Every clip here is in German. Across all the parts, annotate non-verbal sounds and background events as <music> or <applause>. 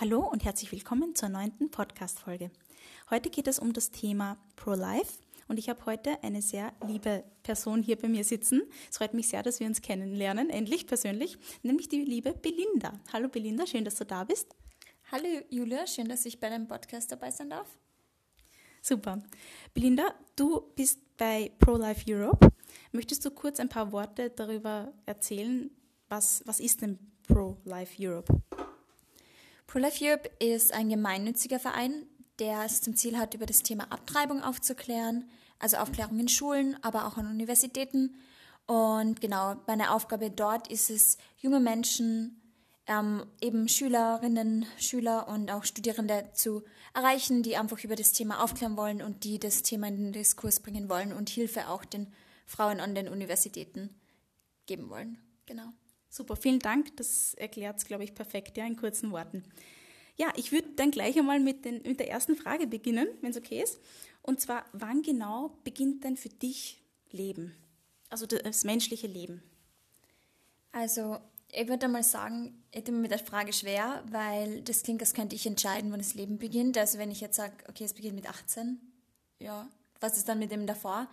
Hallo und herzlich willkommen zur neunten Podcast-Folge. Heute geht es um das Thema Pro-Life und ich habe heute eine sehr liebe Person hier bei mir sitzen. Es freut mich sehr, dass wir uns kennenlernen, endlich persönlich, nämlich die liebe Belinda. Hallo Belinda, schön, dass du da bist. Hallo Julia, schön, dass ich bei deinem Podcast dabei sein darf. Super. Belinda, du bist bei Pro-Life Europe. Möchtest du kurz ein paar Worte darüber erzählen, was, was ist denn Pro-Life Europe? Pro-Life Europe ist ein gemeinnütziger Verein, der es zum Ziel hat, über das Thema Abtreibung aufzuklären, also Aufklärung in Schulen, aber auch an Universitäten. Und genau, meine Aufgabe dort ist es, junge Menschen, ähm, eben Schülerinnen, Schüler und auch Studierende zu erreichen, die einfach über das Thema aufklären wollen und die das Thema in den Diskurs bringen wollen und Hilfe auch den Frauen an den Universitäten geben wollen. Genau. Super, vielen Dank. Das erklärt es, glaube ich, perfekt, ja, in kurzen Worten. Ja, ich würde dann gleich einmal mit, den, mit der ersten Frage beginnen, wenn es okay ist. Und zwar, wann genau beginnt denn für dich Leben? Also das menschliche Leben? Also, ich würde mal sagen, ich tue mir mit der Frage schwer, weil das klingt, als könnte ich entscheiden, wann das Leben beginnt. Also, wenn ich jetzt sage, okay, es beginnt mit 18, ja, was ist dann mit dem davor?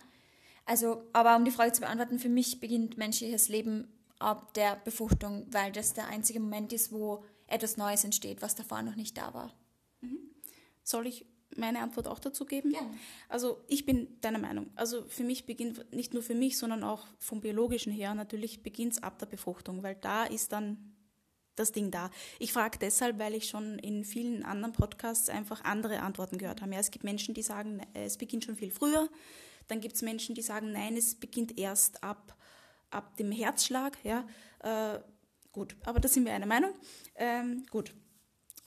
Also, aber um die Frage zu beantworten, für mich beginnt menschliches Leben ab der Befruchtung, weil das der einzige Moment ist, wo etwas Neues entsteht, was davor noch nicht da war. Mhm. Soll ich meine Antwort auch dazu geben? Ja. Also ich bin deiner Meinung. Also für mich beginnt, nicht nur für mich, sondern auch vom biologischen her, natürlich beginnt es ab der Befruchtung, weil da ist dann das Ding da. Ich frage deshalb, weil ich schon in vielen anderen Podcasts einfach andere Antworten gehört habe. Ja, es gibt Menschen, die sagen, es beginnt schon viel früher. Dann gibt es Menschen, die sagen, nein, es beginnt erst ab ab dem Herzschlag. Ja, äh, gut, aber da sind wir einer Meinung. Ähm, gut.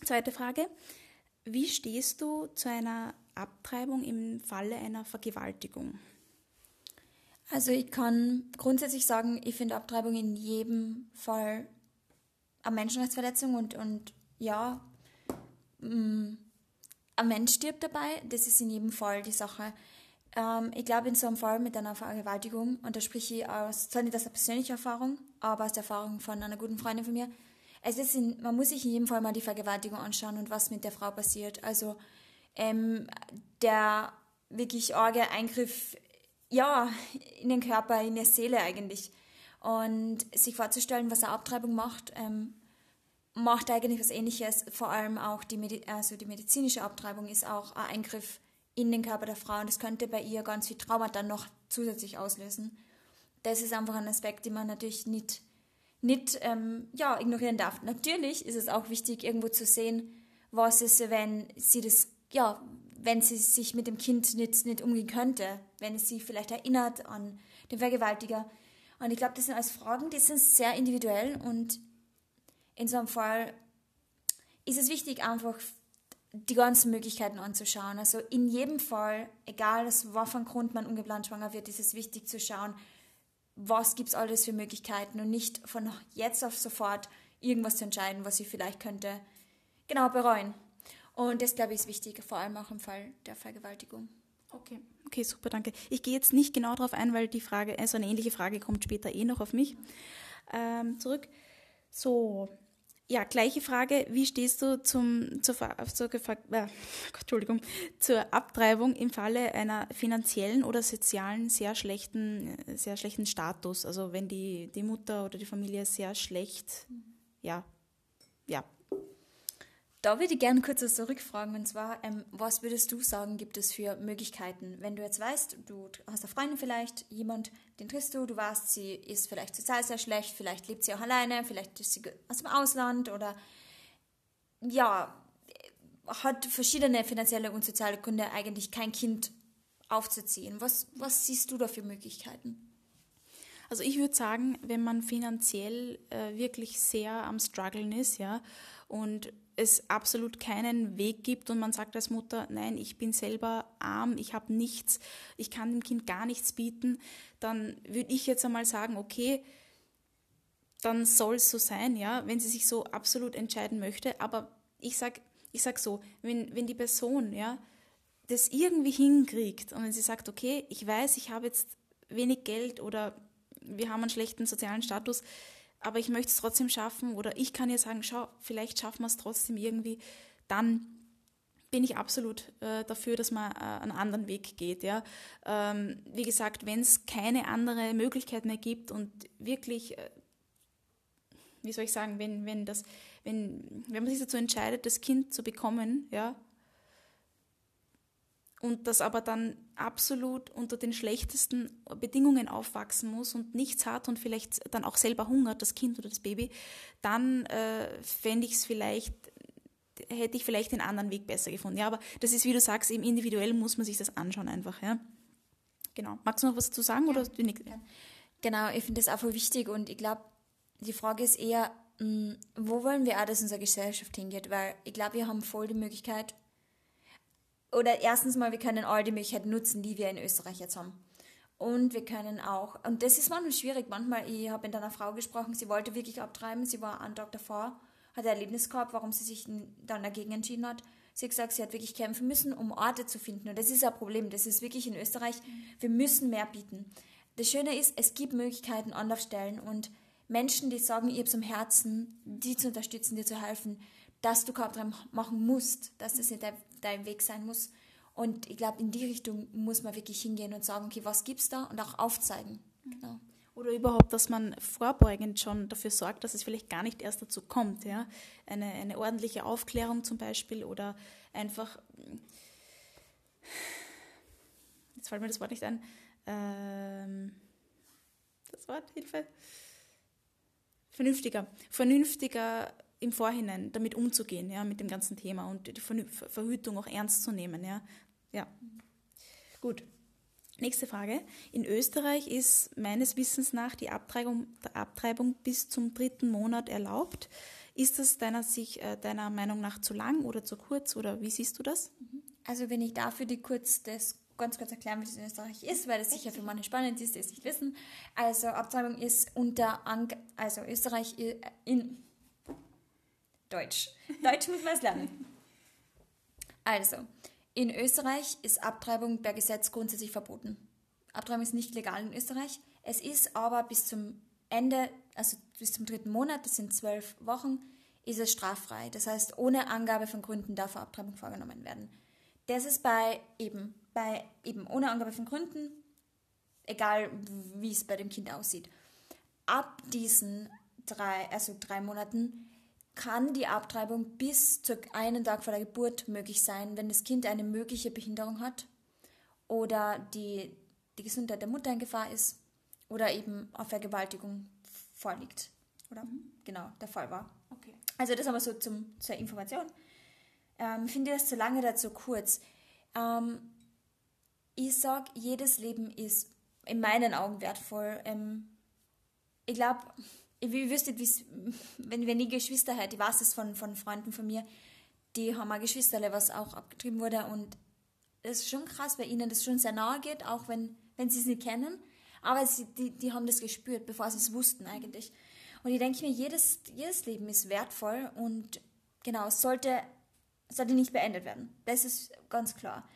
Zweite Frage. Wie stehst du zu einer Abtreibung im Falle einer Vergewaltigung? Also ich kann grundsätzlich sagen, ich finde Abtreibung in jedem Fall eine Menschenrechtsverletzung und, und ja, mm, ein Mensch stirbt dabei. Das ist in jedem Fall die Sache. Ähm, ich glaube, in so einem Fall mit einer Vergewaltigung, und da spreche ich aus, zwar nicht aus der persönlichen Erfahrung, aber aus der Erfahrung von einer guten Freundin von mir, es ist in, man muss sich in jedem Fall mal die Vergewaltigung anschauen und was mit der Frau passiert. Also ähm, der wirklich arge Eingriff ja, in den Körper, in die Seele eigentlich. Und sich vorzustellen, was eine Abtreibung macht, ähm, macht eigentlich was ähnliches. Vor allem auch die, Medi also die medizinische Abtreibung ist auch ein Eingriff in den Körper der Frau und das könnte bei ihr ganz viel Trauma dann noch zusätzlich auslösen. Das ist einfach ein Aspekt, den man natürlich nicht, nicht ähm, ja, ignorieren darf. Natürlich ist es auch wichtig, irgendwo zu sehen, was ist, wenn sie das, ja, wenn sie sich mit dem Kind nicht, nicht umgehen könnte, wenn es sie vielleicht erinnert an den Vergewaltiger. Und ich glaube, das sind alles Fragen, die sind sehr individuell und in so einem Fall ist es wichtig, einfach die ganzen Möglichkeiten anzuschauen. Also in jedem Fall, egal aus welchem Grund man ungeplant schwanger wird, ist es wichtig zu schauen, was gibt es alles für Möglichkeiten und nicht von jetzt auf sofort irgendwas zu entscheiden, was ich vielleicht könnte genau bereuen. Und das, glaube ich, ist wichtig, vor allem auch im Fall der Vergewaltigung. Okay, okay, super, danke. Ich gehe jetzt nicht genau darauf ein, weil die Frage, also eine ähnliche Frage kommt später eh noch auf mich. Ähm, zurück. So, ja, gleiche Frage. Wie stehst du zum, zur, zur, äh, <laughs> Entschuldigung, zur Abtreibung im Falle einer finanziellen oder sozialen sehr schlechten, sehr schlechten Status? Also wenn die, die Mutter oder die Familie sehr schlecht, ja, ja, da würde ich gerne kurz was zurückfragen. Und zwar, ähm, was würdest du sagen, gibt es für Möglichkeiten? Wenn du jetzt weißt, du hast eine Freundin vielleicht, jemand, den triffst du, du weißt, sie ist vielleicht sozial sehr schlecht, vielleicht lebt sie auch alleine, vielleicht ist sie aus dem Ausland oder ja, hat verschiedene finanzielle und soziale Gründe, eigentlich kein Kind aufzuziehen. Was, was siehst du da für Möglichkeiten? Also ich würde sagen, wenn man finanziell äh, wirklich sehr am struggeln ist, ja, und es absolut keinen Weg gibt und man sagt als Mutter, nein, ich bin selber arm, ich habe nichts, ich kann dem Kind gar nichts bieten, dann würde ich jetzt einmal sagen, okay, dann soll es so sein, ja, wenn sie sich so absolut entscheiden möchte. Aber ich sag, ich sag so, wenn, wenn die Person, ja, das irgendwie hinkriegt und wenn sie sagt, okay, ich weiß, ich habe jetzt wenig Geld oder wir haben einen schlechten sozialen Status, aber ich möchte es trotzdem schaffen oder ich kann ja sagen, schau, vielleicht schaffen wir es trotzdem irgendwie, dann bin ich absolut äh, dafür, dass man äh, einen anderen Weg geht. Ja? Ähm, wie gesagt, wenn es keine andere Möglichkeit mehr gibt und wirklich, äh, wie soll ich sagen, wenn, wenn, das, wenn, wenn man sich dazu entscheidet, das Kind zu bekommen, ja, und das aber dann absolut unter den schlechtesten Bedingungen aufwachsen muss und nichts hat und vielleicht dann auch selber hungert, das Kind oder das Baby, dann äh, fände ich es vielleicht, hätte ich vielleicht den anderen Weg besser gefunden. Ja, aber das ist, wie du sagst, eben individuell muss man sich das anschauen einfach. Ja? Genau. Magst du noch was zu sagen? Ja. Oder du nicht? Genau, ich finde das auch voll wichtig und ich glaube, die Frage ist eher, mh, hm, wo wollen wir auch, dass unsere Gesellschaft hingeht? Weil ich glaube, wir haben voll die Möglichkeit, oder erstens mal, wir können all die Möglichkeiten nutzen, die wir in Österreich jetzt haben. Und wir können auch, und das ist manchmal schwierig, manchmal, ich habe mit einer Frau gesprochen, sie wollte wirklich abtreiben, sie war einen Tag davor, hat ein Erlebnis gehabt, warum sie sich dann dagegen entschieden hat. Sie hat gesagt, sie hat wirklich kämpfen müssen, um Orte zu finden. Und das ist ein Problem, das ist wirklich in Österreich, wir müssen mehr bieten. Das Schöne ist, es gibt Möglichkeiten, Anlaufstellen und Menschen, die sagen, ihr habt am Herzen, die zu unterstützen, dir zu helfen, dass du Körpertreiben machen musst, dass das nicht dein Weg sein muss. Und ich glaube, in die Richtung muss man wirklich hingehen und sagen, okay, was gibt es da und auch aufzeigen. Genau. Oder überhaupt, dass man vorbeugend schon dafür sorgt, dass es vielleicht gar nicht erst dazu kommt. Ja? Eine, eine ordentliche Aufklärung zum Beispiel oder einfach, jetzt fällt mir das Wort nicht ein, ähm, das Wort, Hilfe, vernünftiger, vernünftiger im Vorhinein damit umzugehen, ja, mit dem ganzen Thema und die Verhütung auch ernst zu nehmen, ja. Ja. Gut. Nächste Frage. In Österreich ist meines Wissens nach die Abtreibung, Abtreibung bis zum dritten Monat erlaubt. Ist das deiner, sich, äh, deiner Meinung nach zu lang oder zu kurz oder wie siehst du das? Also wenn ich dafür die kurz das ganz kurz erklären, wie das in Österreich ist, weil das sicher für manche spannend ist, die es nicht wissen. Also Abtreibung ist unter Ank also Österreich äh, in Deutsch. Deutsch muss man es lernen. Also, in Österreich ist Abtreibung per Gesetz grundsätzlich verboten. Abtreibung ist nicht legal in Österreich. Es ist aber bis zum Ende, also bis zum dritten Monat, das sind zwölf Wochen, ist es straffrei. Das heißt, ohne Angabe von Gründen darf Abtreibung vorgenommen werden. Das ist bei eben, bei eben ohne Angabe von Gründen, egal wie es bei dem Kind aussieht. Ab diesen drei, also drei Monaten kann die Abtreibung bis zu einem Tag vor der Geburt möglich sein, wenn das Kind eine mögliche Behinderung hat oder die, die Gesundheit der Mutter in Gefahr ist oder eben auf Vergewaltigung vorliegt. Oder mhm. genau, der Fall war. Okay. Also das haben wir so zum, zur Information. Ähm, finde das zu lange oder zu kurz. Ähm, ich sage, jedes Leben ist in meinen Augen wertvoll. Ähm, ich glaube, ich wüsste nicht, wenn, wenn ich Geschwister hätte, ich weiß es von, von Freunden von mir, die haben ein Geschwisterle, was auch abgetrieben wurde und es ist schon krass, weil ihnen das schon sehr nahe geht, auch wenn, wenn sie es nicht kennen, aber sie, die, die haben das gespürt, bevor sie es wussten eigentlich. Und ich denke mir, jedes, jedes Leben ist wertvoll und genau, sollte, sollte nicht beendet werden. Das ist ganz klar.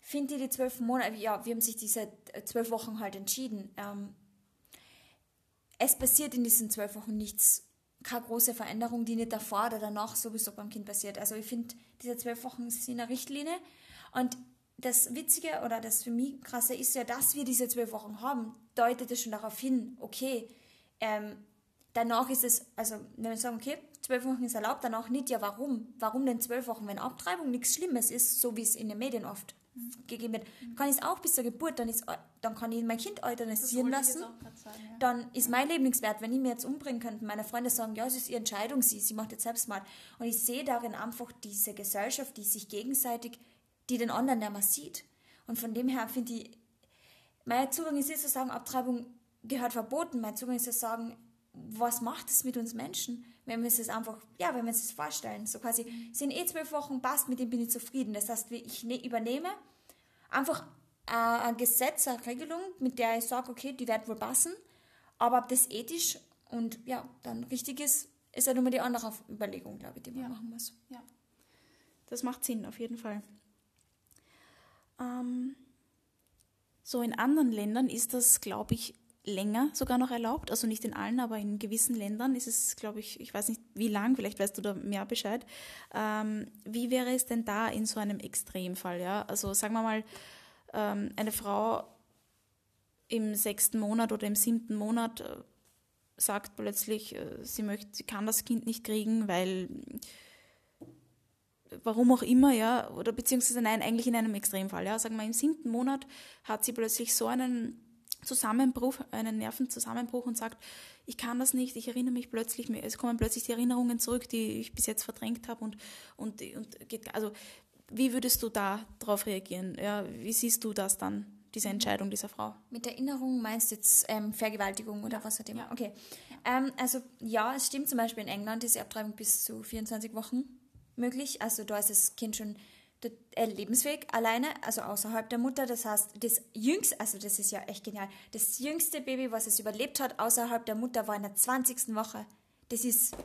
Finde ich die zwölf Monate, ja, wir haben sich diese zwölf Wochen halt entschieden. Ähm, es passiert in diesen zwölf Wochen nichts, keine große Veränderung, die nicht davor oder danach sowieso beim Kind passiert. Also ich finde, diese zwölf Wochen sind eine Richtlinie und das Witzige oder das für mich krasse ist ja, dass wir diese zwölf Wochen haben, deutet es schon darauf hin, okay, ähm, danach ist es, also wenn wir sagen, okay, zwölf Wochen ist erlaubt, danach nicht, ja warum? Warum denn zwölf Wochen, wenn Abtreibung nichts Schlimmes ist, so wie es in den Medien oft gegeben wird. Kann ich es auch bis zur Geburt, dann, ist, dann kann ich mein Kind euthanasieren lassen. Sagen, ja. Dann ist mein Leben nichts wert. Wenn ich mir jetzt umbringen könnte, meine Freunde sagen, ja, es ist ihre Entscheidung, sie, sie macht jetzt selbst mal. Und ich sehe darin einfach diese Gesellschaft, die sich gegenseitig, die den anderen nicht mehr sieht. Und von dem her finde ich, mein Zugang ist nicht zu sagen, Abtreibung gehört verboten. Mein Zugang ist zu sagen, was macht es mit uns Menschen, wenn wir es einfach, ja, wenn wir uns das vorstellen. So quasi, sind eh zwölf Wochen, passt, mit dem bin ich zufrieden. Das heißt, ich ne, übernehme einfach äh, ein Gesetz, eine Regelung, mit der ich sage, okay, die wird wohl passen, aber ob das ethisch und ja, dann richtig ist, ist ja nur mal die andere Überlegung, glaube ich, die man ja. machen muss. Ja, das macht Sinn, auf jeden Fall. Ähm, so in anderen Ländern ist das, glaube ich, länger sogar noch erlaubt, also nicht in allen, aber in gewissen Ländern ist es, glaube ich, ich weiß nicht wie lang, vielleicht weißt du da mehr Bescheid. Ähm, wie wäre es denn da in so einem Extremfall? Ja? Also sagen wir mal, ähm, eine Frau im sechsten Monat oder im siebten Monat äh, sagt plötzlich, äh, sie möchte, sie kann das Kind nicht kriegen, weil warum auch immer, ja, oder beziehungsweise nein, eigentlich in einem Extremfall, ja, sagen wir im siebten Monat hat sie plötzlich so einen Zusammenbruch, einen Nervenzusammenbruch und sagt, ich kann das nicht, ich erinnere mich plötzlich, es kommen plötzlich die Erinnerungen zurück, die ich bis jetzt verdrängt habe und, und, und geht, also wie würdest du da darauf reagieren? Ja, wie siehst du das dann, diese Entscheidung dieser Frau? Mit Erinnerung meinst du jetzt ähm, Vergewaltigung oder was auch immer? Ja. Okay. Ähm, also ja, es stimmt zum Beispiel in England ist die Abtreibung bis zu 24 Wochen möglich. Also da ist das Kind schon äh, lebensfähig alleine, also außerhalb der Mutter. Das heißt, das jüngste, also das ist ja echt genial, das jüngste Baby, was es überlebt hat außerhalb der Mutter, war in der 20. Woche. Das ist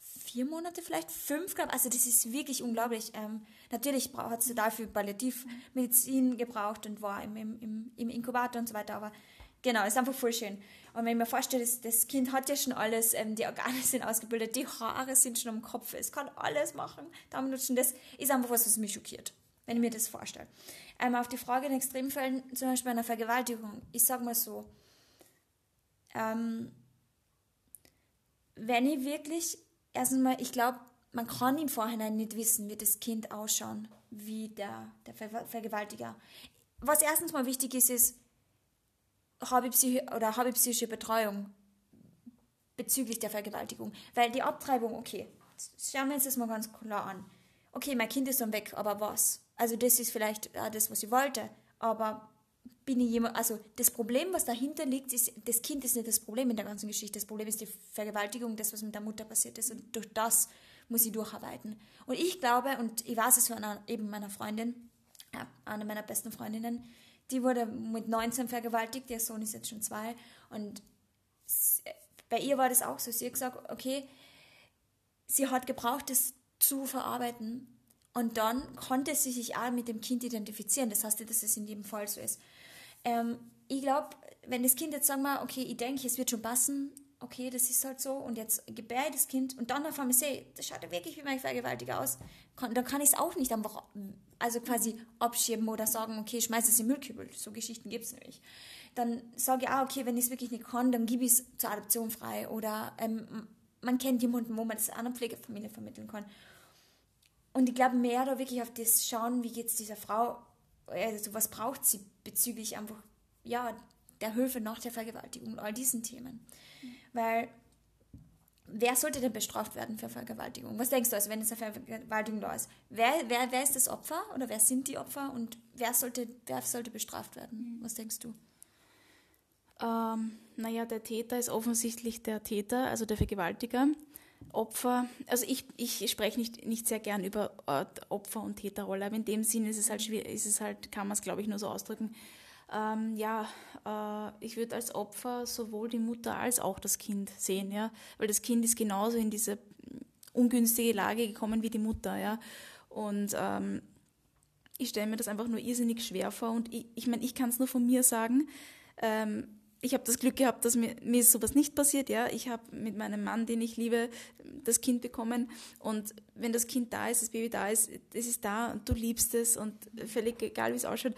vier Monate vielleicht, fünf, glaube Also das ist wirklich unglaublich. Ähm, natürlich hat sie dafür Palliativmedizin gebraucht und war im, im, im Inkubator und so weiter, aber genau, ist einfach voll schön. Und wenn ich mir vorstelle, das, das Kind hat ja schon alles, ähm, die Organe <laughs> sind ausgebildet, die Haare sind schon am Kopf, es kann alles machen. Darmnutschen, das ist einfach was, was mich schockiert, wenn ich mir das vorstelle. Ähm, auf die Frage in Extremfällen, zum Beispiel einer Vergewaltigung, ich sage mal so, ähm, wenn ich wirklich, erstens mal, ich glaube, man kann im Vorhinein nicht wissen, wie das Kind ausschauen, wie der, der Ver Vergewaltiger. Was erstens mal wichtig ist, ist, habe ich, oder habe ich psychische Betreuung bezüglich der Vergewaltigung. Weil die Abtreibung, okay, schauen wir uns das mal ganz klar an. Okay, mein Kind ist dann weg, aber was? Also das ist vielleicht äh, das, was ich wollte, aber bin ich jemand, also das Problem, was dahinter liegt, ist, das Kind ist nicht das Problem in der ganzen Geschichte. Das Problem ist die Vergewaltigung, das, was mit der Mutter passiert ist. Und durch das muss ich durcharbeiten. Und ich glaube, und ich weiß es von einer, eben meiner Freundin, ja, einer meiner besten Freundinnen, die wurde mit 19 vergewaltigt, der Sohn ist jetzt schon zwei. Und bei ihr war das auch so. Sie hat gesagt, okay, sie hat gebraucht, das zu verarbeiten. Und dann konnte sie sich auch mit dem Kind identifizieren. Das heißt dass es in jedem Fall so ist. Ähm, ich glaube, wenn das Kind jetzt sagen wir, okay, ich denke, es wird schon passen, okay, das ist halt so und jetzt gebäre ich das Kind und dann auf einmal sehe, das schaut ja wirklich wie mein Vergewaltiger aus, dann kann ich es auch nicht einfach, also quasi abschieben oder sagen, okay, schmeiß es in den Müllkübel. So Geschichten gibt es nämlich. Dann sage ich, ah, okay, wenn ich es wirklich nicht kann, dann gebe ich es zur Adoption frei oder ähm, man kennt jemanden, wo man das einer Pflegefamilie vermitteln kann. Und ich glaube, mehr da wirklich auf das schauen, wie geht es dieser Frau, also was braucht sie bezüglich einfach, ja, der Hilfe nach der Vergewaltigung und all diesen Themen. Weil wer sollte denn bestraft werden für Vergewaltigung? Was denkst du, also wenn es eine Vergewaltigung da ist? Wer, wer, wer ist das Opfer oder wer sind die Opfer und wer sollte, wer sollte bestraft werden? Was denkst du? Ähm, naja, der Täter ist offensichtlich der Täter, also der Vergewaltiger. Opfer, also ich, ich spreche nicht, nicht sehr gern über Opfer- und Täterrolle, aber in dem Sinn ist es halt schwierig, ist es halt, kann man es glaube ich nur so ausdrücken, ähm, ja, äh, ich würde als Opfer sowohl die Mutter als auch das Kind sehen, ja, weil das Kind ist genauso in diese ungünstige Lage gekommen wie die Mutter, ja, und ähm, ich stelle mir das einfach nur irrsinnig schwer vor und ich, ich meine, ich kann es nur von mir sagen, ähm, ich habe das Glück gehabt, dass mir, mir sowas nicht passiert. Ja, ich habe mit meinem Mann, den ich liebe, das Kind bekommen. Und wenn das Kind da ist, das Baby da ist, es ist da und du liebst es und völlig egal, wie es ausschaut,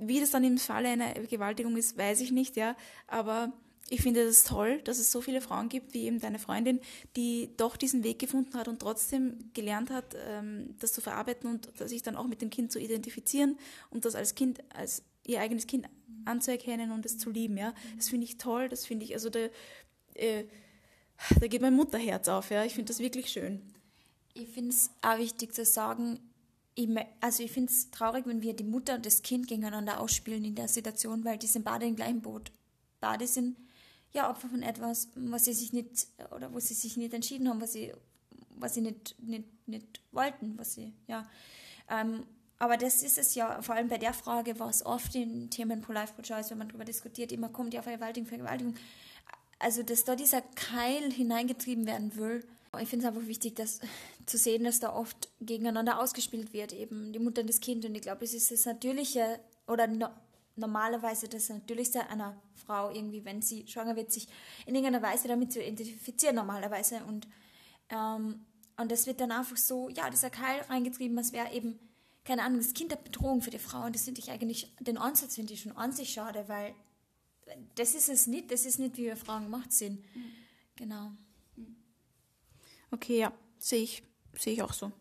wie das dann im Falle einer Vergewaltigung ist, weiß ich nicht, ja. Aber ich finde das toll, dass es so viele Frauen gibt, wie eben deine Freundin, die doch diesen Weg gefunden hat und trotzdem gelernt hat, ähm, das zu verarbeiten und sich dann auch mit dem Kind zu identifizieren und das als Kind, als ihr eigenes Kind anzuerkennen und es zu lieben, ja. Das finde ich toll, das finde ich, also da, äh, da geht mein Mutterherz auf, ja. Ich finde das wirklich schön. Ich finde es auch wichtig zu sagen, also ich finde es traurig, wenn wir die Mutter und das Kind gegeneinander ausspielen in der Situation, weil die sind beide im gleichen Boot. Beide sind ja Opfer von etwas, was sie sich nicht oder wo sie sich nicht entschieden haben, was sie, was sie nicht, nicht, nicht wollten, was sie, ja. Ähm, aber das ist es ja, vor allem bei der Frage, was oft in Themen Pro-Life, Pro-Choice, wenn man darüber diskutiert, immer kommt, ja, Vergewaltigung, Vergewaltigung. Also, dass da dieser Keil hineingetrieben werden will, ich finde es einfach wichtig, dass, zu sehen, dass da oft gegeneinander ausgespielt wird, eben die Mutter und das Kind. Und ich glaube, es ist das Natürliche oder no, normalerweise das Natürlichste einer Frau irgendwie, wenn sie schwanger wird, sich in irgendeiner Weise damit zu identifizieren normalerweise und ähm, und das wird dann einfach so, ja, dieser Keil reingetrieben, als wäre eben, keine Ahnung, das Kind eine Bedrohung für die Frau. Und das finde ich eigentlich, den Ansatz finde ich schon an sich schade, weil das ist es nicht, das ist nicht, wie wir Frauen gemacht sind. Mhm. Genau. Okay, ja, sehe ich, sehe ich auch so.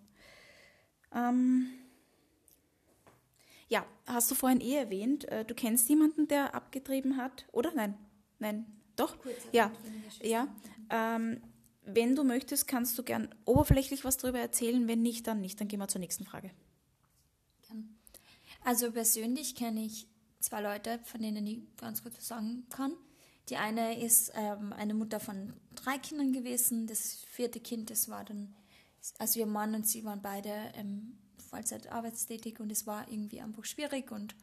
Ähm, ja, hast du vorhin eh erwähnt, äh, du kennst jemanden, der abgetrieben hat, oder? Nein, nein, doch? ja, ja. Ähm, wenn du möchtest, kannst du gern oberflächlich was darüber erzählen. Wenn nicht, dann nicht. Dann gehen wir zur nächsten Frage. Also persönlich kenne ich zwei Leute, von denen ich ganz kurz was sagen kann. Die eine ist ähm, eine Mutter von drei Kindern gewesen. Das vierte Kind, das war dann, also ihr Mann und sie waren beide ähm, Vollzeit arbeitstätig und es war irgendwie einfach schwierig. Und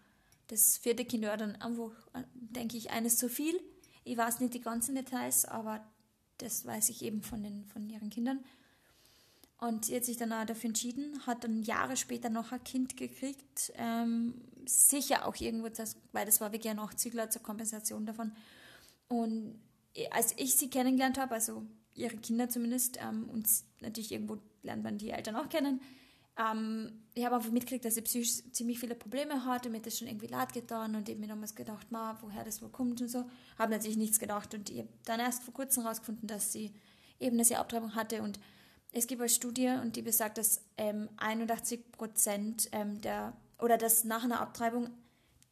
das vierte Kind war dann einfach, äh, denke ich, eines zu viel. Ich weiß nicht die ganzen Details, aber das weiß ich eben von, den, von ihren Kindern. Und sie hat sich dann auch dafür entschieden, hat dann Jahre später noch ein Kind gekriegt. Ähm, sicher auch irgendwo, das, weil das war wirklich ein Nachzügler zur Kompensation davon. Und als ich sie kennengelernt habe, also ihre Kinder zumindest, ähm, und natürlich irgendwo lernt man die Eltern auch kennen, ähm, ich habe einfach mitgekriegt, dass sie psychisch ziemlich viele Probleme hatte, mir das schon irgendwie leid getan und eben mir damals gedacht, ma, woher das wohl kommt und so. Habe natürlich nichts gedacht und ich habe dann erst vor kurzem herausgefunden, dass sie eben eine Abtreibung hatte und es gibt eine Studie und die besagt, dass ähm, 81 Prozent ähm, der oder dass nach einer Abtreibung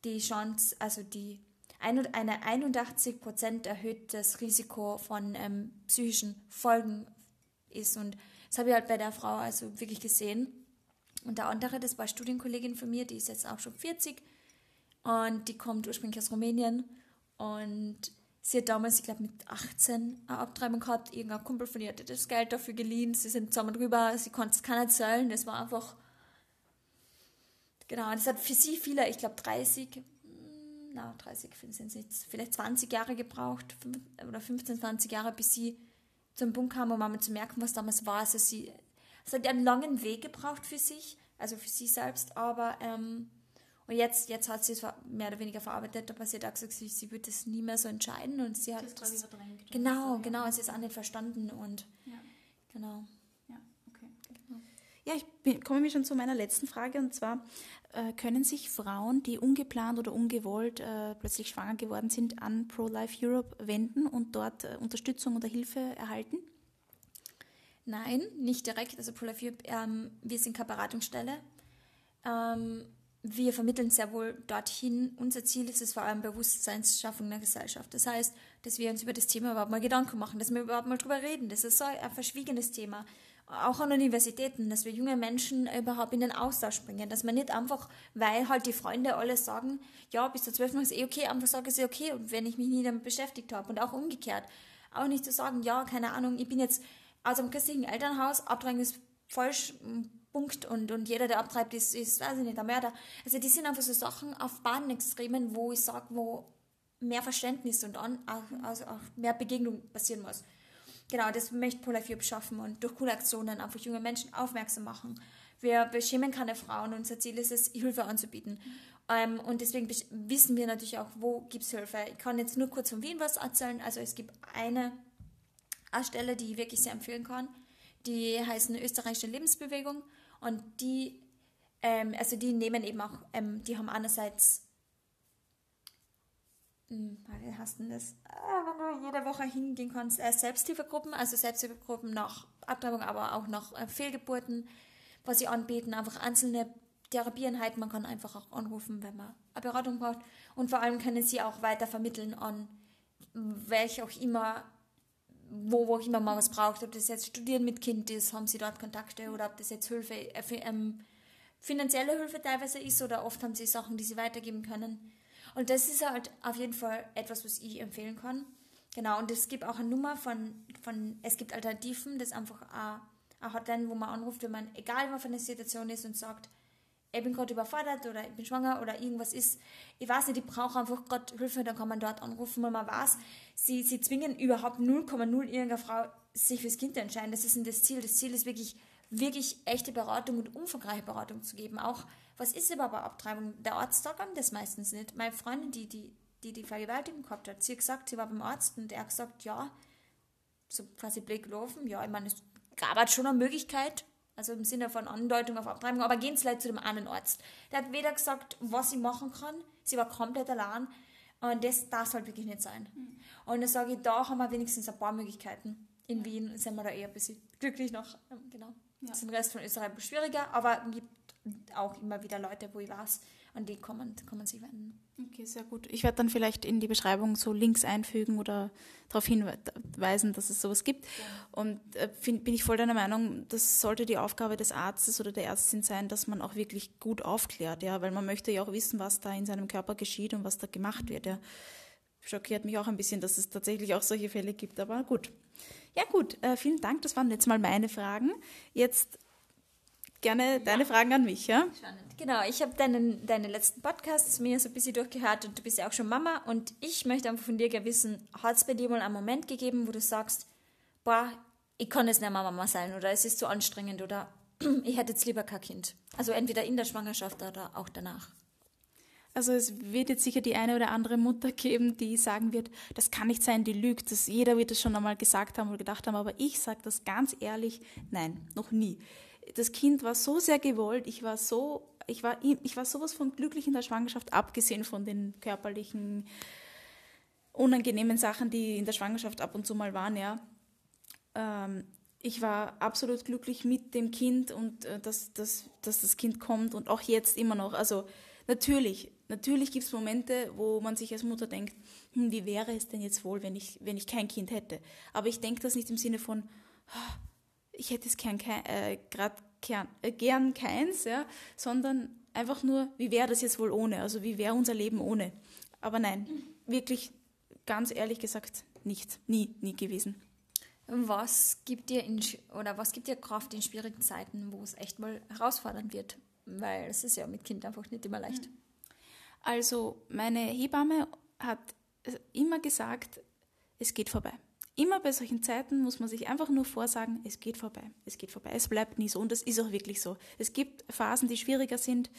die Chance, also die eine 81 Prozent erhöhtes Risiko von ähm, psychischen Folgen ist. Und das habe ich halt bei der Frau also wirklich gesehen. Und der andere, das war Studienkollegin von mir, die ist jetzt auch schon 40 und die kommt ursprünglich aus Rumänien. Und sie hat damals, ich glaube mit 18 eine Abtreibung gehabt, irgendein Kumpel von ihr hatte das Geld dafür geliehen, sie sind zusammen drüber, sie konnte es keiner zahlen, das war einfach, genau, das hat für sie viele, ich glaube 30, na 30 sind jetzt, vielleicht 20 Jahre gebraucht oder 15, 20 Jahre, bis sie zum Punkt kam, um mal zu merken, was damals war. Also sie, es hat einen langen Weg gebraucht für sich, also für sie selbst, aber ähm, und jetzt, jetzt hat sie es mehr oder weniger verarbeitet, aber sie hat auch gesagt, sie, sie wird es nie mehr so entscheiden und sie hat das, verdrängt. Genau, so, genau, ja. sie ist auch nicht verstanden und ja. genau. Ja, ich komme mir schon zu meiner letzten Frage und zwar, äh, können sich Frauen, die ungeplant oder ungewollt äh, plötzlich schwanger geworden sind, an Pro-Life Europe wenden und dort äh, Unterstützung oder Hilfe erhalten? Nein, nicht direkt. Also Prolafib, ähm, wir sind keine Beratungsstelle. Ähm, wir vermitteln sehr wohl dorthin. Unser Ziel ist es vor allem Bewusstseinsschaffung in der Gesellschaft. Das heißt, dass wir uns über das Thema überhaupt mal Gedanken machen, dass wir überhaupt mal drüber reden. Das ist so ein verschwiegenes Thema. Auch an Universitäten, dass wir junge Menschen überhaupt in den Austausch bringen. Dass man nicht einfach, weil halt die Freunde alle sagen, ja, bis zur 12. ist eh okay, einfach sage ich okay, und wenn ich mich nie damit beschäftigt habe. Und auch umgekehrt. Auch nicht zu sagen, ja, keine Ahnung, ich bin jetzt aus einem christlichen Elternhaus, Abtreibung ist falsch, Punkt, und, und jeder, der abtreibt, ist, ist, weiß ich nicht, ein Mörder. Also die sind einfach so Sachen auf Bahnextremen, wo ich sage, wo mehr Verständnis und an, also auch mehr Begegnung passieren muss. Genau, das möchte Polar schaffen und durch coole Aktionen einfach junge Menschen aufmerksam machen. Wir beschämen keine Frauen. Unser Ziel ist es, Hilfe anzubieten. Ähm, und deswegen wissen wir natürlich auch, wo gibt es Hilfe. Ich kann jetzt nur kurz von Wien was erzählen. Also es gibt eine eine Stelle, die ich wirklich sehr empfehlen kann. Die heißt eine österreichische Lebensbewegung und die, ähm, also die nehmen eben auch, ähm, die haben einerseits, hm, wie heißt denn das, ah, wenn du jede Woche hingehen kannst, äh, Selbsthilfegruppen, also Selbsthilfegruppen nach Abtreibung, aber auch nach äh, Fehlgeburten, was sie anbieten, einfach einzelne Therapieeinheiten, man kann einfach auch anrufen, wenn man eine Beratung braucht und vor allem können sie auch weiter vermitteln an welche auch immer wo, wo immer man was braucht, ob das jetzt Studieren mit Kind ist, haben sie dort Kontakte oder ob das jetzt Hilfe, äh, ähm, finanzielle Hilfe teilweise ist oder oft haben sie Sachen, die sie weitergeben können. Und das ist halt auf jeden Fall etwas, was ich empfehlen kann. Genau, und es gibt auch eine Nummer von, von es gibt Alternativen, das ist einfach eine, eine Hotline, wo man anruft, wenn man, egal was für eine Situation ist und sagt, ich bin gerade überfordert oder ich bin schwanger oder irgendwas ist, ich weiß nicht, ich brauche einfach gerade Hilfe, dann kann man dort anrufen, weil man weiß, sie, sie zwingen überhaupt 0,0 irgendeine Frau sich fürs Kind zu entscheiden. Das ist nicht das Ziel. Das Ziel ist wirklich wirklich echte Beratung und umfangreiche Beratung zu geben. Auch, was ist überhaupt Abtreibung? Der Arzt sagt einem das meistens nicht. Meine Freundin, die die, die, die Vergewaltigung gehabt hat, sie hat gesagt, sie war beim Arzt und er hat gesagt, ja, so quasi Blick gelaufen, ja, ich meine, es gab halt schon eine Möglichkeit, also im Sinne von Andeutung auf Abtreibung, aber gehen Sie leider zu dem einen Arzt. Der hat weder gesagt, was sie machen kann, sie war komplett allein und das darf halt wirklich nicht sein. Mhm. Und dann sage ich, da haben wir wenigstens ein paar Möglichkeiten. In. Wien sind wir da eher ein bisschen glücklich noch, ähm, genau. Ja. Das ist im Rest von Österreich schwieriger, aber es gibt auch immer wieder Leute, wo ich weiß, an die kommen, kommen sie wenden. Okay, sehr gut. Ich werde dann vielleicht in die Beschreibung so Links einfügen oder darauf hinweisen, dass es sowas gibt. Ja. Und äh, find, bin ich voll deiner Meinung, das sollte die Aufgabe des Arztes oder der Ärztin sein, dass man auch wirklich gut aufklärt, ja, weil man möchte ja auch wissen, was da in seinem Körper geschieht und was da gemacht wird, ja. Schockiert mich auch ein bisschen, dass es tatsächlich auch solche Fälle gibt, aber gut. Ja, gut, äh, vielen Dank, das waren jetzt mal meine Fragen. Jetzt gerne deine ja. Fragen an mich, ja? Spannend. Genau, ich habe deinen, deine letzten Podcasts mir so ein bisschen durchgehört und du bist ja auch schon Mama und ich möchte einfach von dir gerne wissen, hat es bei dir mal einen Moment gegeben, wo du sagst, boah, ich kann jetzt nicht mehr Mama sein oder es ist zu anstrengend oder <clears throat> ich hätte jetzt lieber kein Kind. Also entweder in der Schwangerschaft oder auch danach. Also es wird jetzt sicher die eine oder andere Mutter geben, die sagen wird, das kann nicht sein, die lügt. Das, jeder wird es schon einmal gesagt haben oder gedacht haben, aber ich sage das ganz ehrlich, nein, noch nie das Kind war so sehr gewollt, ich war so, ich war, ich war sowas von glücklich in der Schwangerschaft, abgesehen von den körperlichen, unangenehmen Sachen, die in der Schwangerschaft ab und zu mal waren, ja. Ähm, ich war absolut glücklich mit dem Kind und äh, dass, dass, dass das Kind kommt und auch jetzt immer noch. Also natürlich, natürlich gibt es Momente, wo man sich als Mutter denkt, hm, wie wäre es denn jetzt wohl, wenn ich, wenn ich kein Kind hätte. Aber ich denke das nicht im Sinne von, oh, ich hätte es gern, äh, gerade äh, gern keins, ja, sondern einfach nur, wie wäre das jetzt wohl ohne? Also wie wäre unser Leben ohne? Aber nein, wirklich ganz ehrlich gesagt nicht, nie, nie gewesen. Was gibt dir in, oder was gibt dir Kraft in schwierigen Zeiten, wo es echt mal herausfordernd wird? Weil es ist ja mit Kind einfach nicht immer leicht. Also meine Hebamme hat immer gesagt, es geht vorbei immer bei solchen Zeiten muss man sich einfach nur vorsagen, es geht vorbei, es geht vorbei, es bleibt nie so und das ist auch wirklich so. Es gibt Phasen, die schwieriger sind.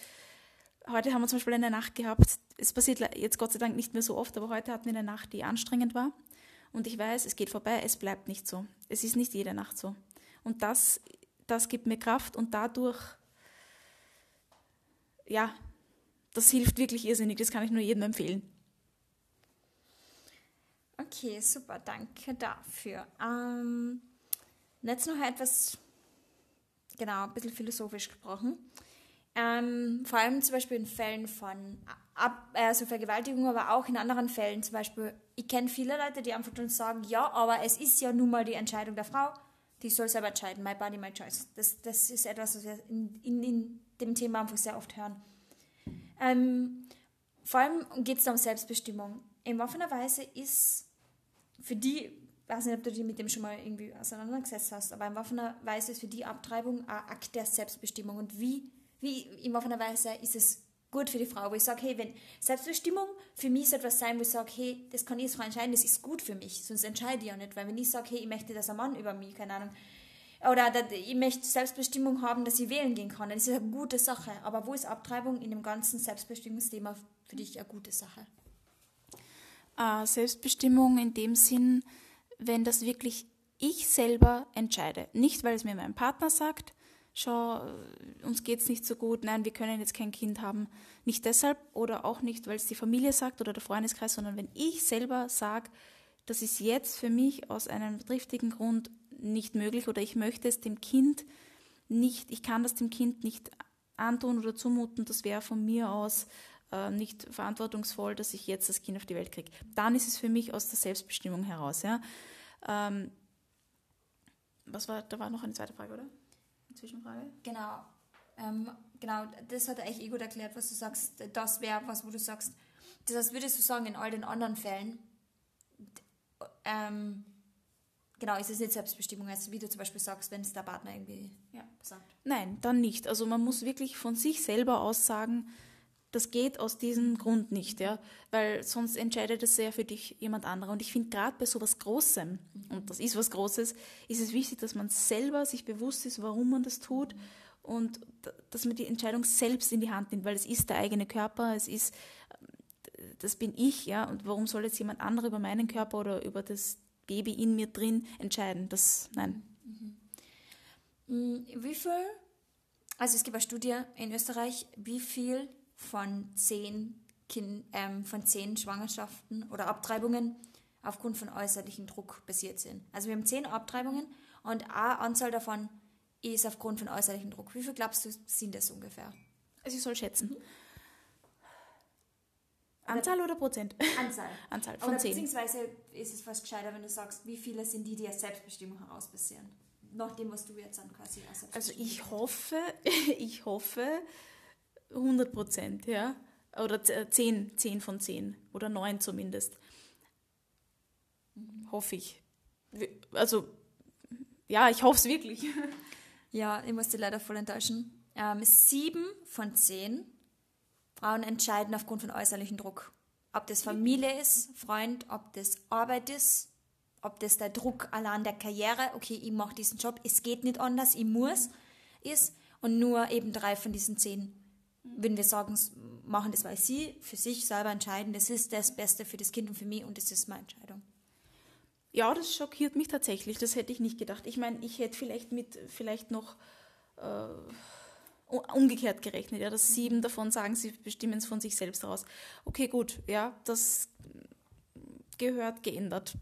Heute haben wir zum Beispiel eine Nacht gehabt, es passiert jetzt Gott sei Dank nicht mehr so oft, aber heute hatten wir eine Nacht, die anstrengend war und ich weiß, es geht vorbei, es bleibt nicht so. Es ist nicht jede Nacht so. Und das, das gibt mir Kraft und dadurch, ja, das hilft wirklich irrsinnig, das kann ich nur jedem empfehlen. Okay, super, danke dafür. Ähm, jetzt noch etwas, genau, ein bisschen philosophisch gesprochen. Ähm, vor allem zum Beispiel in Fällen von Ab also Vergewaltigung, aber auch in anderen Fällen. Zum Beispiel, ich kenne viele Leute, die einfach schon sagen, ja, aber es ist ja nun mal die Entscheidung der Frau, die soll selber entscheiden. My body, my choice. Das, das ist etwas, was wir in, in, in dem Thema einfach sehr oft hören. Ähm, vor allem geht es da um Selbstbestimmung. In offener Weise ist für die, ich weiß nicht, ob du dich mit dem schon mal irgendwie auseinandergesetzt hast, aber in offener Weise ist für die Abtreibung ein Akt der Selbstbestimmung. Und wie, wie in offener Weise ist es gut für die Frau, wo ich sage, hey, wenn Selbstbestimmung für mich so etwas sein, wo ich sage, hey, das kann ich als Frau entscheiden, das ist gut für mich, sonst entscheide ich ja nicht, weil wenn ich sage, hey, ich möchte, dass ein Mann über mich, keine Ahnung, oder ich möchte Selbstbestimmung haben, dass ich wählen gehen kann, dann ist das eine gute Sache. Aber wo ist Abtreibung in dem ganzen Selbstbestimmungsthema für dich eine gute Sache? äh, Selbstbestimmung in dem Sinn, wenn das wirklich ich selber entscheide. Nicht, weil es mir mein Partner sagt, schau, äh, uns geht es nicht so gut, nein, wir können jetzt kein Kind haben. Nicht deshalb oder auch nicht, weil es die Familie sagt oder der Freundeskreis, sondern wenn ich selber sage, das ist jetzt für mich aus einem triftigen Grund nicht möglich oder ich möchte es dem Kind nicht, ich kann das dem Kind nicht antun oder zumuten, das wäre von mir aus äh, nicht verantwortungsvoll, dass ich jetzt das Kind auf die Welt kriege. Dann ist es für mich aus der Selbstbestimmung heraus. Ja. Ähm, was war, da war noch eine zweite Frage, oder? Eine Zwischenfrage? Genau. Ähm, genau, das hat eigentlich eh gut erklärt, was du sagst. Das wäre was, wo du sagst. Das heißt, würdest du sagen, in all den anderen Fällen, ähm, genau, ist es nicht Selbstbestimmung, also wie du zum Beispiel sagst, wenn es der Partner irgendwie ja. sagt? Nein, dann nicht. Also man muss wirklich von sich selber aus sagen, das geht aus diesem Grund nicht, ja, weil sonst entscheidet es ja für dich jemand anderer. Und ich finde gerade bei so was Großem, und das ist was Großes, ist es wichtig, dass man selber sich bewusst ist, warum man das tut und dass man die Entscheidung selbst in die Hand nimmt, weil es ist der eigene Körper, es ist, das bin ich, ja, und warum soll jetzt jemand anderer über meinen Körper oder über das Baby in mir drin entscheiden? Das, nein. Mhm. Wie viel, also es gibt eine Studie in Österreich, wie viel von zehn, kind, ähm, von zehn Schwangerschaften oder Abtreibungen aufgrund von äußerlichem Druck basiert sind. Also wir haben zehn Abtreibungen und eine Anzahl davon ist aufgrund von äußerlichem Druck. Wie viel glaubst du, sind das ungefähr? Also ich soll schätzen. Mhm. Anzahl oder Prozent? Anzahl. <laughs> Anzahl von oder zehn. Beziehungsweise ist es fast gescheiter, wenn du sagst, wie viele sind die, die als Selbstbestimmung herausbasieren? Nach dem, was du jetzt dann quasi als Also ich hoffe, <laughs> ich hoffe, 100 Prozent, ja. Oder 10, äh, 10 von 10 oder 9 zumindest. Mhm. Hoffe ich. Also, ja, ich hoffe es wirklich. <laughs> Ja, ich muss dich leider voll enttäuschen. Ähm, sieben von zehn Frauen entscheiden aufgrund von äußerlichem Druck. Ob das Familie ist, Freund, ob das Arbeit ist, ob das der Druck allein der Karriere, okay, ich mache diesen Job, es geht nicht anders, ich muss, ist. Und nur eben drei von diesen zehn würden wir sagen, machen das, weil sie für sich selber entscheiden, das ist das Beste für das Kind und für mich und das ist meine Entscheidung. Ja, das schockiert mich tatsächlich. Das hätte ich nicht gedacht. Ich meine, ich hätte vielleicht mit vielleicht noch äh, umgekehrt gerechnet, ja, dass sieben davon sagen, sie bestimmen es von sich selbst heraus. Okay, gut, ja, das gehört geändert.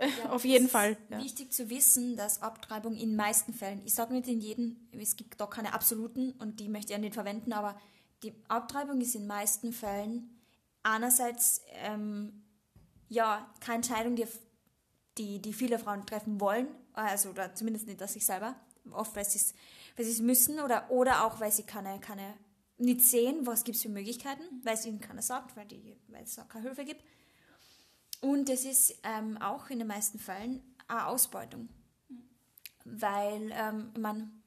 Ja, <laughs> Auf jeden Fall. Ja. Wichtig zu wissen, dass Abtreibung in meisten Fällen, ich sage nicht in jedem, es gibt da keine absoluten und die möchte ich ja nicht verwenden, aber die Abtreibung ist in meisten Fällen einerseits ähm, ja keine Entscheidung, die, die, die viele Frauen treffen wollen, also oder zumindest nicht, dass ich selber, oft weil sie es müssen oder, oder auch weil sie keine, keine nicht sehen, was gibt es für Möglichkeiten, weil es ihnen keiner sagt, weil, die, weil es auch keine Hilfe gibt. Und es ist ähm, auch in den meisten Fällen eine Ausbeutung. Weil ähm, man,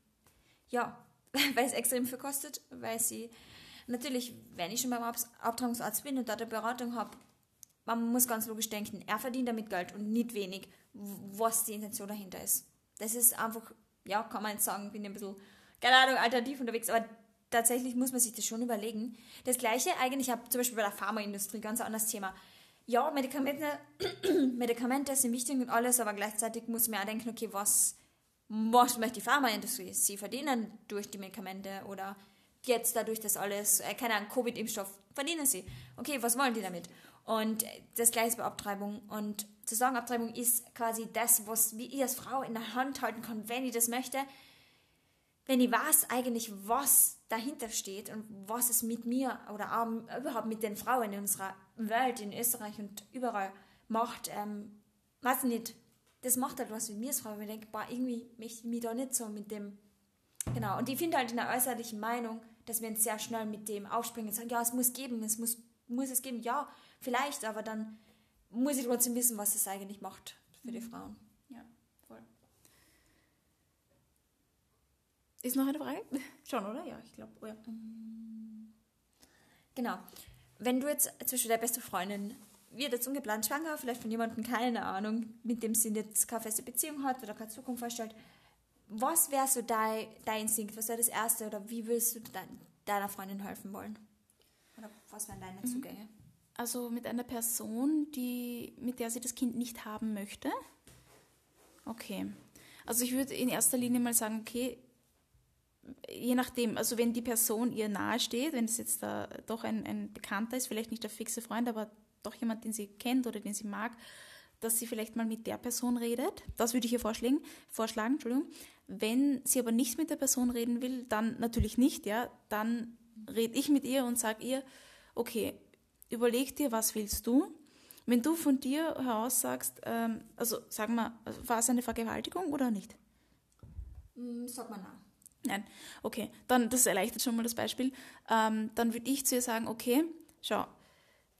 ja, <laughs> weil es extrem viel kostet, weil sie, natürlich, wenn ich schon beim Abtragungsarzt bin und da eine Beratung habe, man muss ganz logisch denken, er verdient damit Geld und nicht wenig, was die Intention dahinter ist. Das ist einfach, ja, kann man jetzt sagen, bin ein bisschen, keine Ahnung, alternativ unterwegs, aber tatsächlich muss man sich das schon überlegen. Das gleiche eigentlich, ich habe zum Beispiel bei der Pharmaindustrie ganz anderes Thema ja, Medikamente, <coughs> Medikamente sind wichtig und alles, aber gleichzeitig muss man auch denken, okay, was, was möchte die Pharmaindustrie? Sie verdienen durch die Medikamente oder jetzt dadurch, dass alles, äh, keine Ahnung, Covid-Impfstoff, verdienen sie. Okay, was wollen die damit? Und das gleiche ist bei Abtreibung. Und zu sagen, Abtreibung ist quasi das, was ich als Frau in der Hand halten kann, wenn ich das möchte, wenn ich weiß eigentlich, was dahinter steht und was es mit mir oder auch überhaupt mit den Frauen in unserer Welt, in Österreich und überall macht, ähm, weiß nicht, das macht halt was mit mir als Frau, weil ich denke, boah, irgendwie möchte ich mich da nicht so mit dem, genau, und ich finde halt in der äußerlichen Meinung, dass wir uns sehr schnell mit dem aufspringen und sagen, ja, es muss geben, es muss, muss es geben, ja, vielleicht, aber dann muss ich trotzdem wissen, was es eigentlich macht für die mhm. Frauen. Ist noch eine Frage? <laughs> Schon, oder? Ja, ich glaube. Oh ja. Genau. Wenn du jetzt zwischen der beste Freundin wird jetzt ungeplant schwanger, vielleicht von jemandem, keine Ahnung, mit dem sie jetzt keine feste Beziehung hat oder keine Zukunft vorstellt, was wäre so dein, dein Instinkt? Was wäre das Erste oder wie würdest du dein, deiner Freundin helfen wollen? Oder was wären deine mhm. Also mit einer Person, die, mit der sie das Kind nicht haben möchte. Okay. Also ich würde in erster Linie mal sagen, okay, je nachdem, also wenn die Person ihr nahe steht, wenn es jetzt da doch ein, ein Bekannter ist, vielleicht nicht der fixe Freund, aber doch jemand, den sie kennt oder den sie mag, dass sie vielleicht mal mit der Person redet. Das würde ich ihr vorschlagen. vorschlagen Entschuldigung. Wenn sie aber nicht mit der Person reden will, dann natürlich nicht, ja. Dann rede ich mit ihr und sage ihr, okay, überleg dir, was willst du? Wenn du von dir heraus sagst, ähm, also sagen wir, war es eine Vergewaltigung oder nicht? Mm, sag mal nein. Nein. Okay, dann das erleichtert schon mal das Beispiel. Ähm, dann würde ich zu ihr sagen, okay, schau,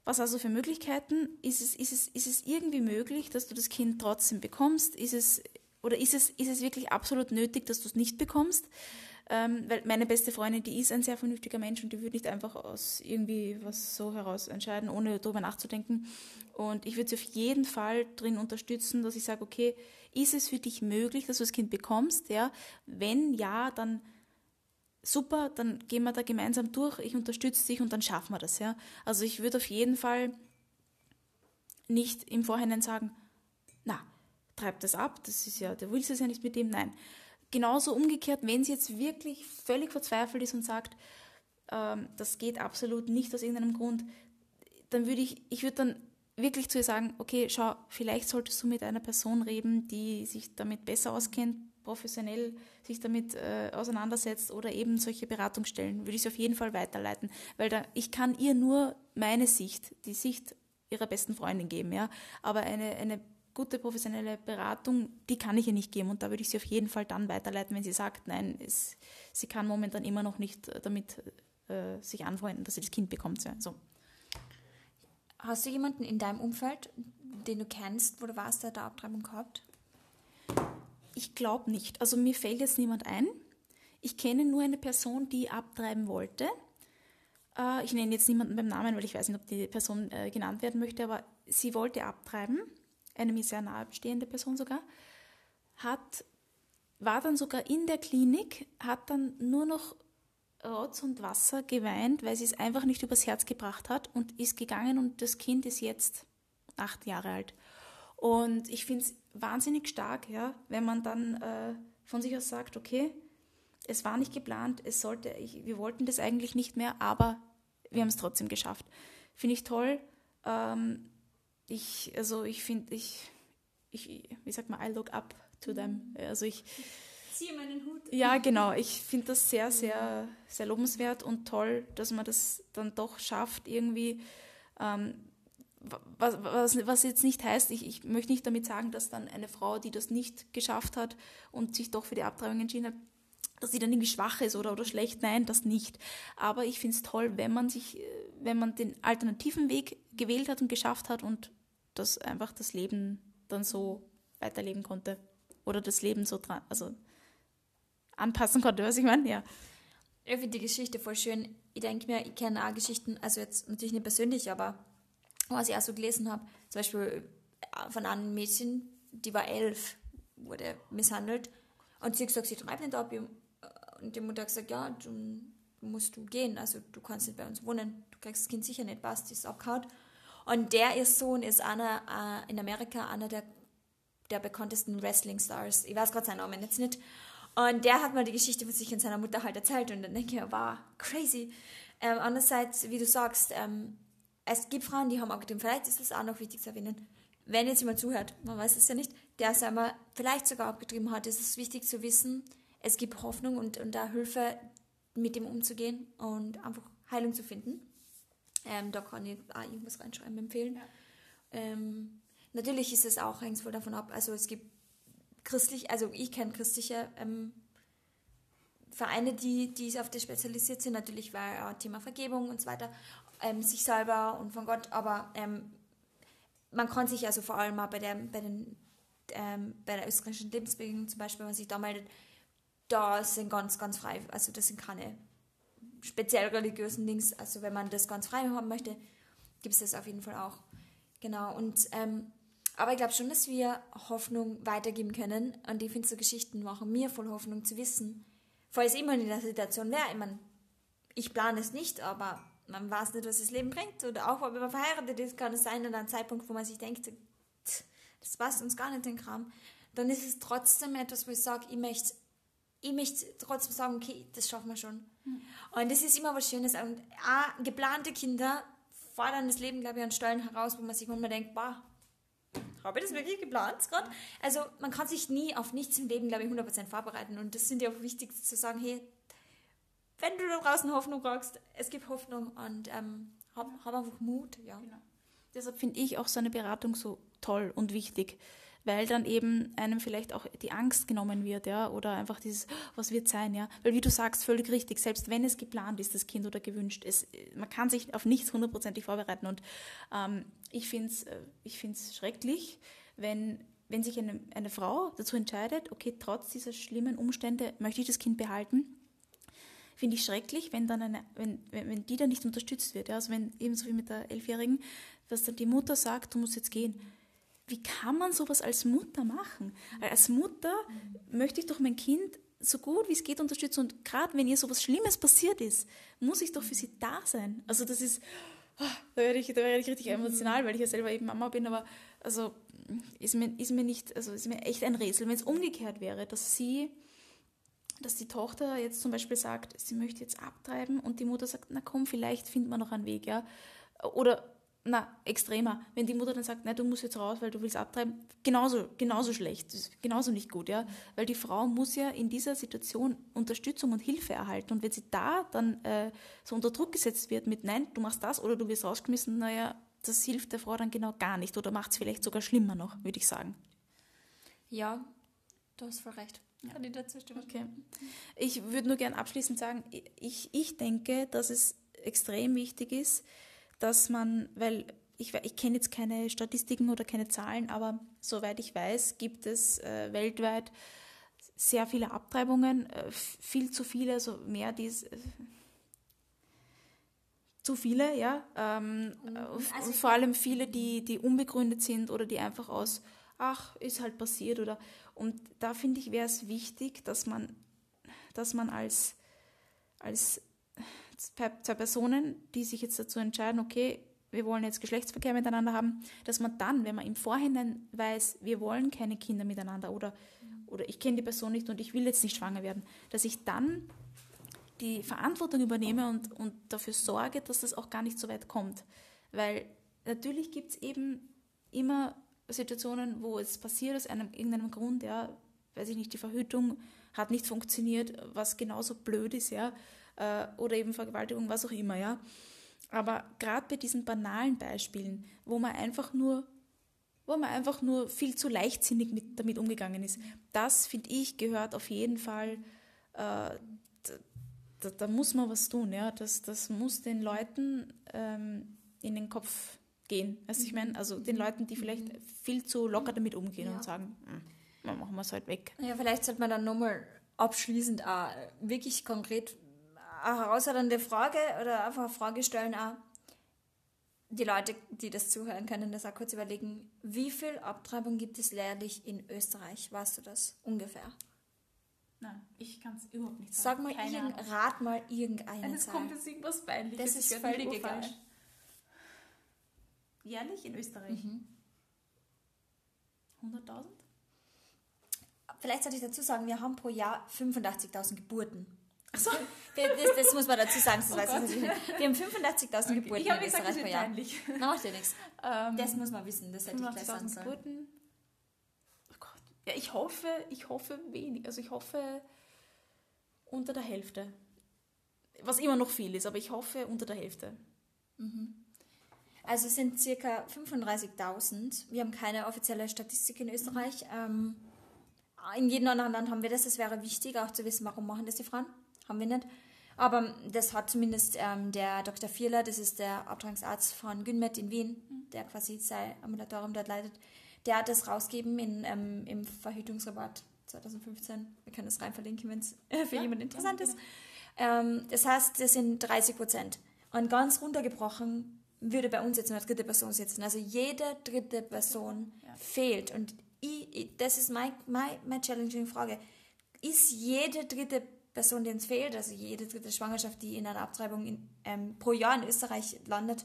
was du für Möglichkeiten? Ist es, ist, es, ist es irgendwie möglich, dass du das Kind trotzdem bekommst? Ist es, oder ist es, ist es wirklich absolut nötig, dass du es nicht bekommst? Ähm, weil meine beste Freundin, die ist ein sehr vernünftiger Mensch und die würde nicht einfach aus irgendwie was so heraus entscheiden, ohne darüber nachzudenken. Und ich würde sie auf jeden Fall drin unterstützen, dass ich sage, okay, ist es für dich möglich, dass du das Kind bekommst? Ja, wenn ja, dann super, dann gehen wir da gemeinsam durch, ich unterstütze dich und dann schaffen wir das, ja. Also ich würde auf jeden Fall nicht im Vorhinein sagen, na, treib das ab, das ist ja, der willst es ja nicht mit dem, nein. Genauso umgekehrt, wenn sie jetzt wirklich völlig verzweifelt ist und sagt, ähm, das geht absolut nicht aus irgendeinem Grund, dann würde ich, ich würde dann wirklich zu ihr sagen, okay, schau, vielleicht solltest du mit einer Person reden, die sich damit besser auskennt, professionell sich damit äh, auseinandersetzt oder eben solche Beratungsstellen, würde ich sie auf jeden Fall weiterleiten, weil da, ich kann ihr nur meine Sicht, die Sicht ihrer besten Freundin geben, ja, aber eine, eine gute professionelle Beratung, die kann ich ihr nicht geben und da würde ich sie auf jeden Fall dann weiterleiten, wenn sie sagt, nein, es, sie kann momentan immer noch nicht damit äh, sich anfreunden, dass sie das Kind bekommt. Ja, so. Hast du jemanden in deinem Umfeld, den du kennst, wo du warst, der da Abtreibung gehabt? Ich glaube nicht. Also mir fällt jetzt niemand ein. Ich kenne nur eine Person, die abtreiben wollte. Äh, ich nenne jetzt niemanden beim Namen, weil ich weiß nicht, ob die Person äh, genannt werden möchte, aber sie wollte abtreiben, eine mir sehr nahestehende Person sogar, hat, war dann sogar in der Klinik, hat dann nur noch Rotz und Wasser geweint, weil sie es einfach nicht übers Herz gebracht hat und ist gegangen und das Kind ist jetzt acht Jahre alt. Und ich finde es wahnsinnig stark, ja, wenn man dann äh, von sich aus sagt, okay, es war nicht geplant, es sollte, ich, wir wollten das eigentlich nicht mehr, aber wir haben es trotzdem geschafft. Finde ich toll. Ähm, ich, also ich finde, ich, ich, wie sagt man, I look up to them. Also ich ziehe meinen Hut. Ja, genau. Ich finde das sehr, sehr, sehr lobenswert und toll, dass man das dann doch schafft, irgendwie ähm, was, was, was jetzt nicht heißt, ich, ich möchte nicht damit sagen, dass dann eine Frau, die das nicht geschafft hat und sich doch für die Abtreibung entschieden hat, dass sie dann irgendwie schwach ist oder, oder schlecht. Nein, das nicht. Aber ich finde es toll, wenn man sich, wenn man den alternativen Weg gewählt hat und geschafft hat und das einfach das Leben dann so weiterleben konnte. Oder das Leben so dran, also anpassen konnte, was ich meine, ja. Ich finde die Geschichte voll schön. Ich denke mir, ich kenne auch Geschichten, also jetzt natürlich nicht persönlich, aber was ich auch so gelesen habe, zum Beispiel äh, von einem Mädchen, die war elf, wurde misshandelt und sie hat gesagt, sie treibt nicht ab. Und die Mutter hat gesagt, ja, du musst du gehen, also du kannst nicht bei uns wohnen, du kriegst das Kind sicher nicht, passt, ist abgehauen. Und der, ihr Sohn, ist einer äh, in Amerika einer der, der bekanntesten Wrestling-Stars. Ich weiß gerade seinen Namen jetzt nicht. Und der hat mal die Geschichte von sich und seiner Mutter halt erzählt und dann denke ich wow, crazy. Ähm, andererseits, wie du sagst, ähm, es gibt Frauen, die haben abgetrieben. Vielleicht ist es auch noch wichtig zu erwähnen. Wenn jetzt jemand zuhört, man weiß es ja nicht, der es einmal vielleicht sogar abgetrieben hat, ist es wichtig zu wissen, es gibt Hoffnung und, und da Hilfe, mit dem umzugehen und einfach Heilung zu finden. Ähm, da kann ich auch irgendwas reinschreiben, empfehlen. Ja. Ähm, natürlich ist es auch, hängt voll davon ab, also es gibt christlich, also ich kenne christliche ähm, Vereine, die, die auf das spezialisiert sind, natürlich war auch Thema Vergebung und so weiter ähm, sich selber und von Gott, aber ähm, man kann sich also vor allem auch bei, der, bei, den, ähm, bei der österreichischen Lebensbewegung zum Beispiel, wenn man sich da meldet, da sind ganz, ganz frei, also das sind keine speziell religiösen Dings, also wenn man das ganz frei haben möchte, gibt es das auf jeden Fall auch. Genau, und ähm, aber ich glaube schon, dass wir Hoffnung weitergeben können und ich finde so Geschichten machen mir voll Hoffnung zu wissen, falls ich immer in der Situation wäre, ich meine, ich plane es nicht, aber man weiß nicht, was das Leben bringt. Oder auch, wenn man verheiratet ist, kann es sein, an einem Zeitpunkt, wo man sich denkt, das passt uns gar nicht den Kram, dann ist es trotzdem etwas, wo ich sage, ich möchte, ich möchte trotzdem sagen, okay, das schaffen wir schon. Mhm. Und das ist immer was Schönes. Und auch geplante Kinder fordern das Leben, glaube ich, an Stellen heraus, wo man sich manchmal denkt, boah, habe ich das wirklich geplant gerade? Also man kann sich nie auf nichts im Leben, glaube ich, 100% vorbereiten. Und das sind ja auch wichtig zu sagen, hey, wenn du da draußen Hoffnung brauchst, es gibt Hoffnung und ähm, hab, hab einfach Mut. Ja. Genau. Deshalb finde ich auch so eine Beratung so toll und wichtig, weil dann eben einem vielleicht auch die Angst genommen wird, ja, oder einfach dieses, was wird sein, ja. Weil wie du sagst, völlig richtig, selbst wenn es geplant ist, das Kind oder gewünscht, es, man kann sich auf nichts hundertprozentig vorbereiten und ähm, ich finde es äh, ich find's schrecklich, wenn, wenn sich eine, eine Frau dazu entscheidet, okay, trotz dieser schlimmen Umstände möchte ich das Kind behalten finde ich schrecklich, wenn dann eine, wenn, wenn die dann nicht unterstützt wird. Ja? Also wenn ebenso wie mit der Elfjährigen, dass dann die Mutter sagt, du musst jetzt gehen. Wie kann man sowas als Mutter machen? Als Mutter möchte ich doch mein Kind so gut wie es geht unterstützen. Und gerade wenn ihr sowas Schlimmes passiert ist, muss ich doch für sie da sein. Also das ist, oh, da werde ich, da werde ich richtig emotional, weil ich ja selber eben Mama bin, aber also ist mir, ist mir nicht, also ist mir echt ein Rätsel, wenn es umgekehrt wäre, dass sie, dass die Tochter jetzt zum Beispiel sagt, sie möchte jetzt abtreiben und die Mutter sagt, na komm, vielleicht finden wir noch einen Weg, ja. Oder na, extremer. Wenn die Mutter dann sagt, nein, du musst jetzt raus, weil du willst abtreiben, genauso, genauso schlecht, genauso nicht gut, ja. Weil die Frau muss ja in dieser Situation Unterstützung und Hilfe erhalten. Und wenn sie da dann äh, so unter Druck gesetzt wird mit, nein, du machst das oder du wirst rausgeschmissen, naja, das hilft der Frau dann genau gar nicht oder macht es vielleicht sogar schlimmer noch, würde ich sagen. Ja, du hast voll recht. Ja. Kann ich dazu stimmen? Okay. Ich würde nur gerne abschließend sagen, ich, ich denke, dass es extrem wichtig ist, dass man, weil ich, ich kenne jetzt keine Statistiken oder keine Zahlen, aber soweit ich weiß, gibt es äh, weltweit sehr viele Abtreibungen, äh, viel zu viele, also mehr dies. Äh, zu viele, ja. Ähm, mhm. also vor allem viele, die, die unbegründet sind oder die einfach aus, ach, ist halt passiert oder. Und da finde ich, wäre es wichtig, dass man, dass man als, als zwei Personen, die sich jetzt dazu entscheiden, okay, wir wollen jetzt Geschlechtsverkehr miteinander haben, dass man dann, wenn man im Vorhinein weiß, wir wollen keine Kinder miteinander oder, oder ich kenne die Person nicht und ich will jetzt nicht schwanger werden, dass ich dann die Verantwortung übernehme und, und dafür sorge, dass das auch gar nicht so weit kommt. Weil natürlich gibt es eben immer Situationen, wo es passiert aus einem, irgendeinem Grund, ja, weiß ich nicht, die Verhütung hat nicht funktioniert, was genauso blöd ist, ja, äh, oder eben Vergewaltigung, was auch immer, ja. Aber gerade bei diesen banalen Beispielen, wo man einfach nur wo man einfach nur viel zu leichtsinnig mit, damit umgegangen ist. Das, finde ich, gehört auf jeden Fall, äh, da, da, muss man was tun. Ja? Das, das muss den Leuten ähm, in den Kopf gehen. Also ich meine, also den Leuten, die vielleicht viel zu locker damit umgehen ja. und sagen, hm, machen wir es halt weg. Ja, vielleicht sollte man dann nochmal abschließend auch wirklich konkret eine herausfordernde Frage oder einfach eine Frage stellen auch. Die Leute, die das zuhören, können das auch kurz überlegen. Wie viel Abtreibung gibt es lehrlich in Österreich? Weißt du das ungefähr? Nein, ich kann es überhaupt nicht sagen. Sag mal, irgend, rat mal irgendeine Es kommt jetzt irgendwas Peinliches. Das ist völlig egal. Jährlich in Österreich? Mhm. 100.000? Vielleicht sollte ich dazu sagen, wir haben pro Jahr 85.000 Geburten. Achso. <laughs> Das, das, muss man dazu sagen. Das oh weiß ich Wir haben 85.000 <laughs> okay. Geburten ich in Österreich pro Jahr. Na, macht ja nichts. Ähm, das muss man wissen. Das hätte ich gleich sagen sollen. Geburten. Oh Gott. Ja, ich hoffe, ich hoffe wenig. Also ich hoffe unter der Hälfte. Was immer noch viel ist, aber ich hoffe unter der Hälfte. Mhm. Also es sind circa 35.000. Wir haben keine offizielle Statistik in Österreich. Mhm. in jedem anderen Land haben wir das. Es wäre wichtig, auch zu wissen, warum machen das die Frauen haben wir nicht. Aber das hat zumindest ähm, der Dr. Vierler, das ist der Abtragungsarzt von Günmet in Wien, mhm. der quasi sein Ambulatorium dort leitet, der hat das rausgegeben in, ähm, im Verhütungsrabatt 2015. Wir können das rein verlinken, wenn es <laughs> für ja, jemanden interessant ist. Ähm, das heißt, das sind 30 Prozent. Und ganz runtergebrochen würde bei uns jetzt eine dritte Person sitzen. Also jede dritte Person ja. fehlt. Und ich, ich, das ist meine my, my challenging Frage. Ist jede dritte Person Person, die uns fehlt, also jede dritte Schwangerschaft, die in einer Abtreibung in, ähm, pro Jahr in Österreich landet,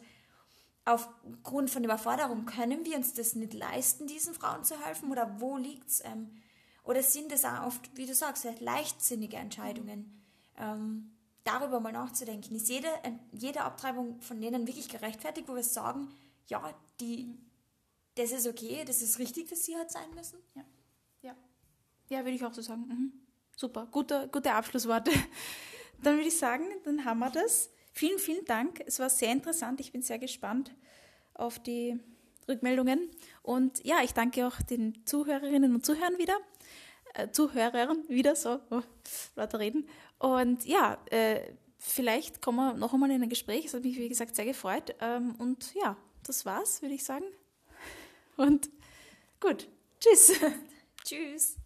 aufgrund von Überforderung, können wir uns das nicht leisten, diesen Frauen zu helfen? Oder wo liegt es? Ähm, oder sind es auch oft, wie du sagst, leichtsinnige Entscheidungen? Ähm, darüber mal nachzudenken. Ist jede, jede Abtreibung von denen wirklich gerechtfertigt, wo wir sagen, ja, die, das ist okay, das ist richtig, dass sie halt sein müssen? Ja, ja. Ja, würde ich auch so sagen. Mhm. Super, gute, gute Abschlussworte. <laughs> Dann würde ich sagen, dann haben wir das. Vielen, vielen Dank. Es war sehr interessant. Ich bin sehr gespannt auf die Rückmeldungen. Und ja, ich danke auch den Zuhörerinnen und Zuhörern wieder. Äh, Zuhörern wieder, so, oh, lauter reden. Und ja, äh, vielleicht kommen wir noch einmal in ein Gespräch. Es hat mich, wie gesagt, sehr gefreut. Ähm, und ja, das war's, würde ich sagen. Und gut. Tschüss. Tschüss.